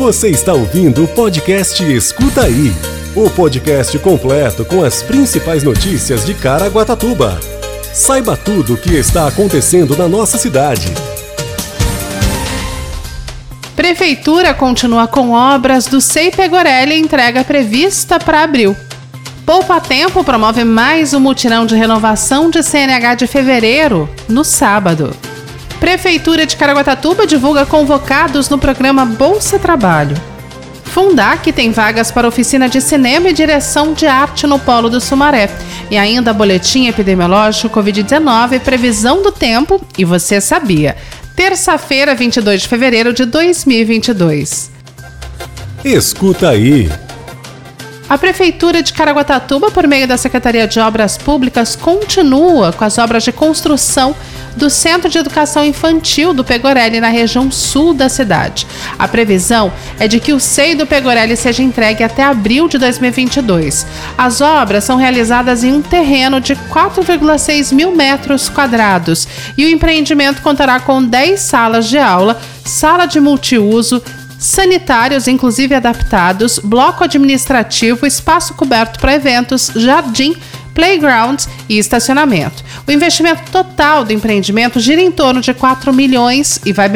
Você está ouvindo o podcast Escuta Aí o podcast completo com as principais notícias de Caraguatatuba. Saiba tudo o que está acontecendo na nossa cidade. Prefeitura continua com obras do Sei Pegorelli entrega prevista para abril. Poupa Tempo promove mais um mutirão de renovação de CNH de fevereiro, no sábado. Prefeitura de Caraguatatuba divulga convocados no programa Bolsa Trabalho. Fundac tem vagas para oficina de cinema e direção de arte no Polo do Sumaré. E ainda boletim epidemiológico Covid-19, previsão do tempo e você sabia. Terça-feira, 22 de fevereiro de 2022. Escuta aí. A Prefeitura de Caraguatatuba, por meio da Secretaria de Obras Públicas, continua com as obras de construção do Centro de Educação Infantil do Pegorelli, na região sul da cidade. A previsão é de que o SEI do Pegorelli seja entregue até abril de 2022. As obras são realizadas em um terreno de 4,6 mil metros quadrados e o empreendimento contará com 10 salas de aula, sala de multiuso, sanitários, inclusive adaptados, bloco administrativo, espaço coberto para eventos, jardim, playgrounds e estacionamento. O investimento total do empreendimento gira em torno de 4 milhões e vai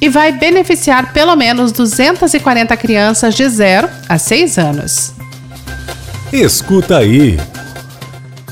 e vai beneficiar pelo menos 240 crianças de 0 a 6 anos. Escuta aí.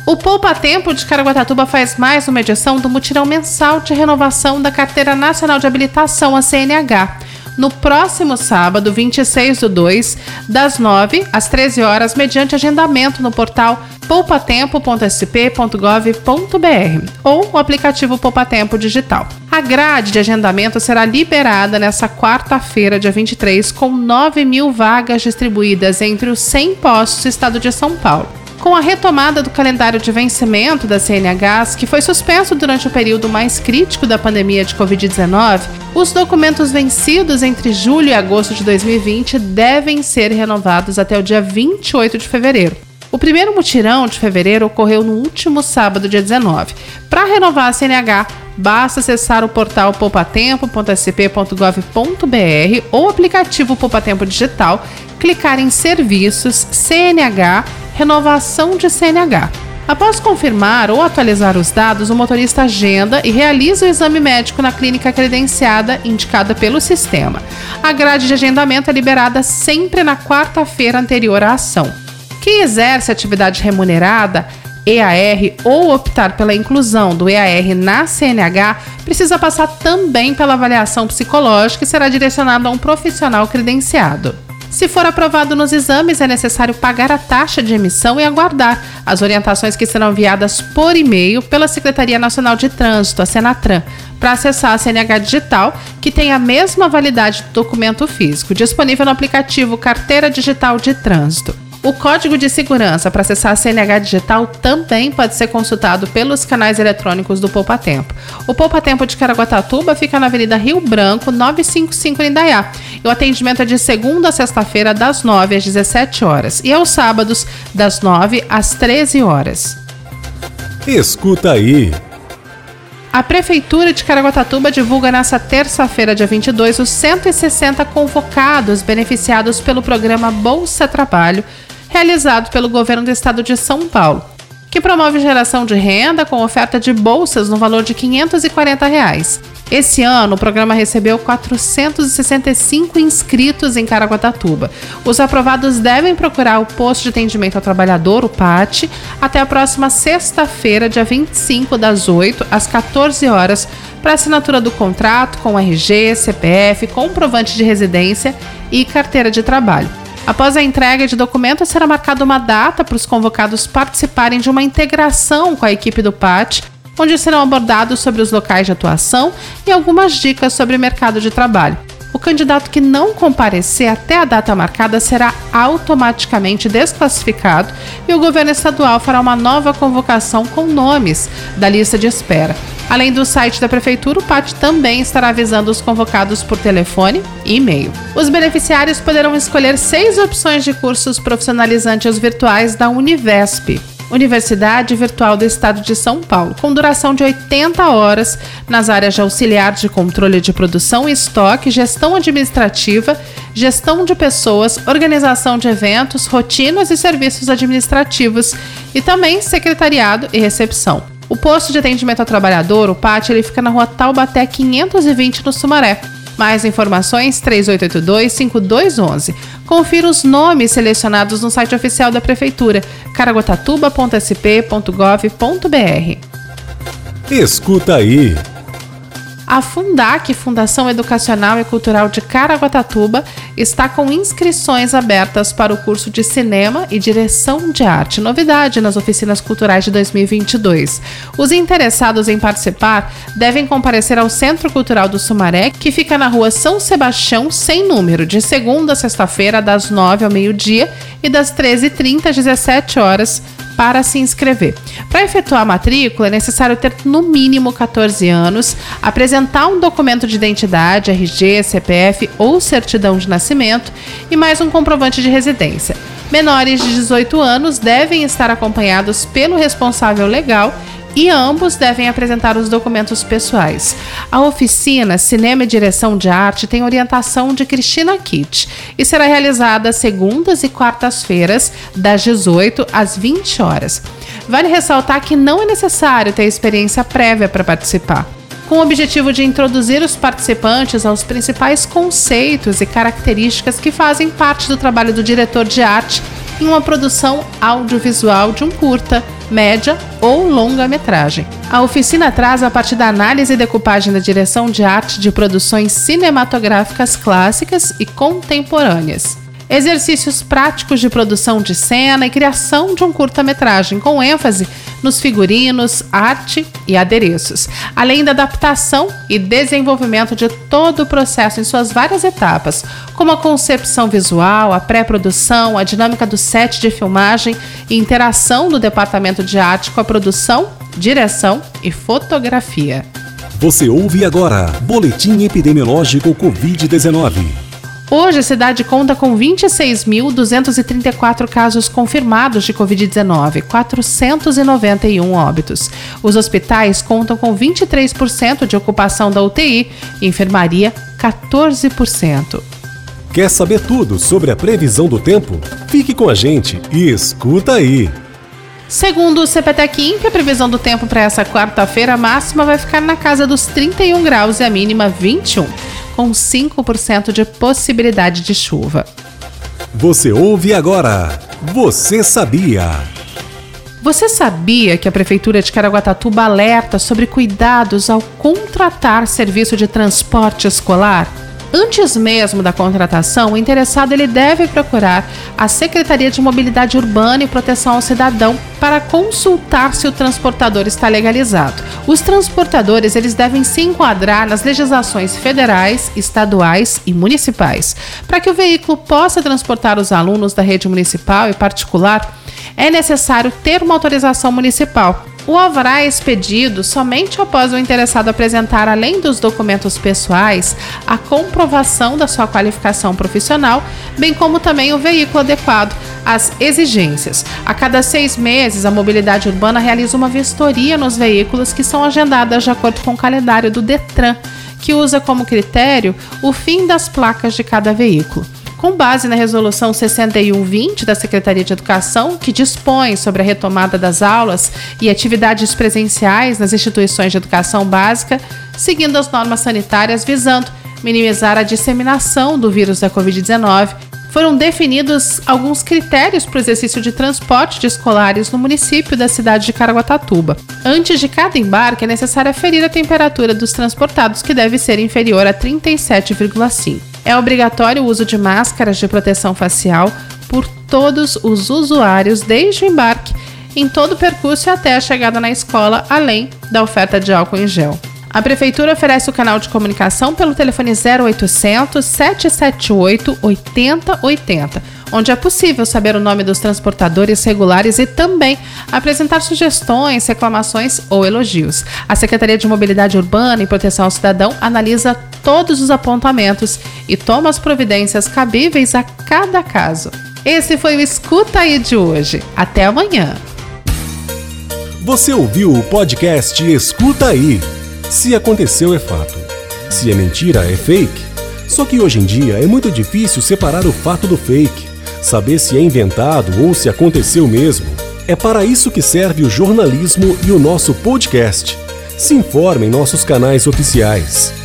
O Poupa Tempo de Caraguatatuba faz mais uma edição do mutirão mensal de renovação da Carteira Nacional de Habilitação, a CNH no próximo sábado, 26 do 2, das 9 às 13 horas, mediante agendamento no portal poupatempo.sp.gov.br ou o aplicativo Poupatempo Digital. A grade de agendamento será liberada nesta quarta-feira, dia 23, com 9 mil vagas distribuídas entre os 100 postos do estado de São Paulo. Com a retomada do calendário de vencimento da CNHs, que foi suspenso durante o período mais crítico da pandemia de Covid-19, os documentos vencidos entre julho e agosto de 2020 devem ser renovados até o dia 28 de fevereiro. O primeiro mutirão de fevereiro ocorreu no último sábado, dia 19. Para renovar a CNH, basta acessar o portal poupatempo.sp.gov.br ou o aplicativo Poupatempo Digital, clicar em Serviços, CNH renovação de CNH. Após confirmar ou atualizar os dados, o motorista agenda e realiza o exame médico na clínica credenciada indicada pelo sistema. A grade de agendamento é liberada sempre na quarta-feira anterior à ação. Quem exerce atividade remunerada, EAR ou optar pela inclusão do EAR na CNH precisa passar também pela avaliação psicológica e será direcionado a um profissional credenciado. Se for aprovado nos exames, é necessário pagar a taxa de emissão e aguardar as orientações que serão enviadas por e-mail pela Secretaria Nacional de Trânsito, a Senatran, para acessar a CNH Digital, que tem a mesma validade do documento físico, disponível no aplicativo Carteira Digital de Trânsito. O código de segurança para acessar a CNH digital também pode ser consultado pelos canais eletrônicos do Poupa Tempo. O Poupa Tempo de Caraguatatuba fica na Avenida Rio Branco, 955 em Indaiá. E o atendimento é de segunda a sexta-feira, das 9 às 17 horas. E aos sábados, das 9 às 13 horas. Escuta aí. A Prefeitura de Caraguatatuba divulga nesta terça-feira, dia 22, os 160 convocados beneficiados pelo programa Bolsa Trabalho realizado pelo governo do estado de São Paulo, que promove geração de renda com oferta de bolsas no valor de 540 reais. Esse ano, o programa recebeu 465 inscritos em Caraguatatuba. Os aprovados devem procurar o posto de atendimento ao trabalhador, o PAT, até a próxima sexta-feira, dia 25, das 8 às 14 horas, para assinatura do contrato com RG, CPF, comprovante de residência e carteira de trabalho. Após a entrega de documentos, será marcada uma data para os convocados participarem de uma integração com a equipe do PAT, onde serão abordados sobre os locais de atuação e algumas dicas sobre o mercado de trabalho. O candidato que não comparecer até a data marcada será automaticamente desclassificado e o governo estadual fará uma nova convocação com nomes da lista de espera. Além do site da Prefeitura, o PAT também estará avisando os convocados por telefone e e-mail. Os beneficiários poderão escolher seis opções de cursos profissionalizantes virtuais da Univesp. Universidade Virtual do Estado de São Paulo, com duração de 80 horas nas áreas de auxiliar de controle de produção e estoque, gestão administrativa, gestão de pessoas, organização de eventos, rotinas e serviços administrativos e também secretariado e recepção. O posto de atendimento ao trabalhador, o PAT, ele fica na rua Taubaté 520 no Sumaré. Mais informações 3882-5211. Confira os nomes selecionados no site oficial da Prefeitura, caraguatatuba.sp.gov.br. Escuta aí! A Fundac, Fundação Educacional e Cultural de Caraguatatuba, está com inscrições abertas para o curso de Cinema e Direção de Arte, novidade nas oficinas culturais de 2022. Os interessados em participar devem comparecer ao Centro Cultural do Sumaré, que fica na rua São Sebastião, sem número, de segunda a sexta-feira, das 9 ao meio-dia e das 13h30 às 17 horas para se inscrever. Para efetuar a matrícula, é necessário ter no mínimo 14 anos, apresentar um documento de identidade, RG, CPF ou certidão de nascimento e mais um comprovante de residência. Menores de 18 anos devem estar acompanhados pelo responsável legal e ambos devem apresentar os documentos pessoais. A oficina Cinema e Direção de Arte tem orientação de Cristina Kitt e será realizada segundas e quartas-feiras, das 18 às 20 horas. Vale ressaltar que não é necessário ter experiência prévia para participar com o objetivo de introduzir os participantes aos principais conceitos e características que fazem parte do trabalho do diretor de arte em uma produção audiovisual de um curta, média ou longa-metragem. A oficina traz a partir da análise e decupagem da direção de arte de produções cinematográficas clássicas e contemporâneas exercícios práticos de produção de cena e criação de um curta-metragem, com ênfase nos figurinos, arte e adereços, além da adaptação e desenvolvimento de todo o processo em suas várias etapas, como a concepção visual, a pré-produção, a dinâmica do set de filmagem e interação do departamento de arte com a produção, direção e fotografia. Você ouve agora Boletim Epidemiológico Covid-19. Hoje, a cidade conta com 26.234 casos confirmados de Covid-19, 491 óbitos. Os hospitais contam com 23% de ocupação da UTI enfermaria 14%. Quer saber tudo sobre a previsão do tempo? Fique com a gente e escuta aí! Segundo o CPTEC Imp, a previsão do tempo para essa quarta-feira máxima vai ficar na casa dos 31 graus e a mínima 21 com 5% de possibilidade de chuva. Você ouve agora. Você sabia? Você sabia que a Prefeitura de Caraguatatuba alerta sobre cuidados ao contratar serviço de transporte escolar? Antes mesmo da contratação, o interessado ele deve procurar a Secretaria de Mobilidade Urbana e Proteção ao Cidadão para consultar se o transportador está legalizado. Os transportadores eles devem se enquadrar nas legislações federais, estaduais e municipais. Para que o veículo possa transportar os alunos da rede municipal e particular, é necessário ter uma autorização municipal. O alvará é expedido somente após o interessado apresentar, além dos documentos pessoais, a comprovação da sua qualificação profissional, bem como também o veículo adequado às exigências. A cada seis meses, a mobilidade urbana realiza uma vistoria nos veículos que são agendadas de acordo com o calendário do Detran, que usa como critério o fim das placas de cada veículo com base na Resolução 6120 da Secretaria de Educação, que dispõe sobre a retomada das aulas e atividades presenciais nas instituições de educação básica, seguindo as normas sanitárias visando minimizar a disseminação do vírus da Covid-19 foram definidos alguns critérios para o exercício de transporte de escolares no município da cidade de Caraguatatuba. Antes de cada embarque, é necessário aferir a temperatura dos transportados, que deve ser inferior a 37,5. É obrigatório o uso de máscaras de proteção facial por todos os usuários desde o embarque, em todo o percurso e até a chegada na escola, além da oferta de álcool em gel. A Prefeitura oferece o canal de comunicação pelo telefone 0800 778 8080, onde é possível saber o nome dos transportadores regulares e também apresentar sugestões, reclamações ou elogios. A Secretaria de Mobilidade Urbana e Proteção ao Cidadão analisa todos os apontamentos e toma as providências cabíveis a cada caso. Esse foi o Escuta aí de hoje. Até amanhã. Você ouviu o podcast Escuta aí. Se aconteceu é fato. Se é mentira é fake. Só que hoje em dia é muito difícil separar o fato do fake, saber se é inventado ou se aconteceu mesmo. É para isso que serve o jornalismo e o nosso podcast. Se informe em nossos canais oficiais.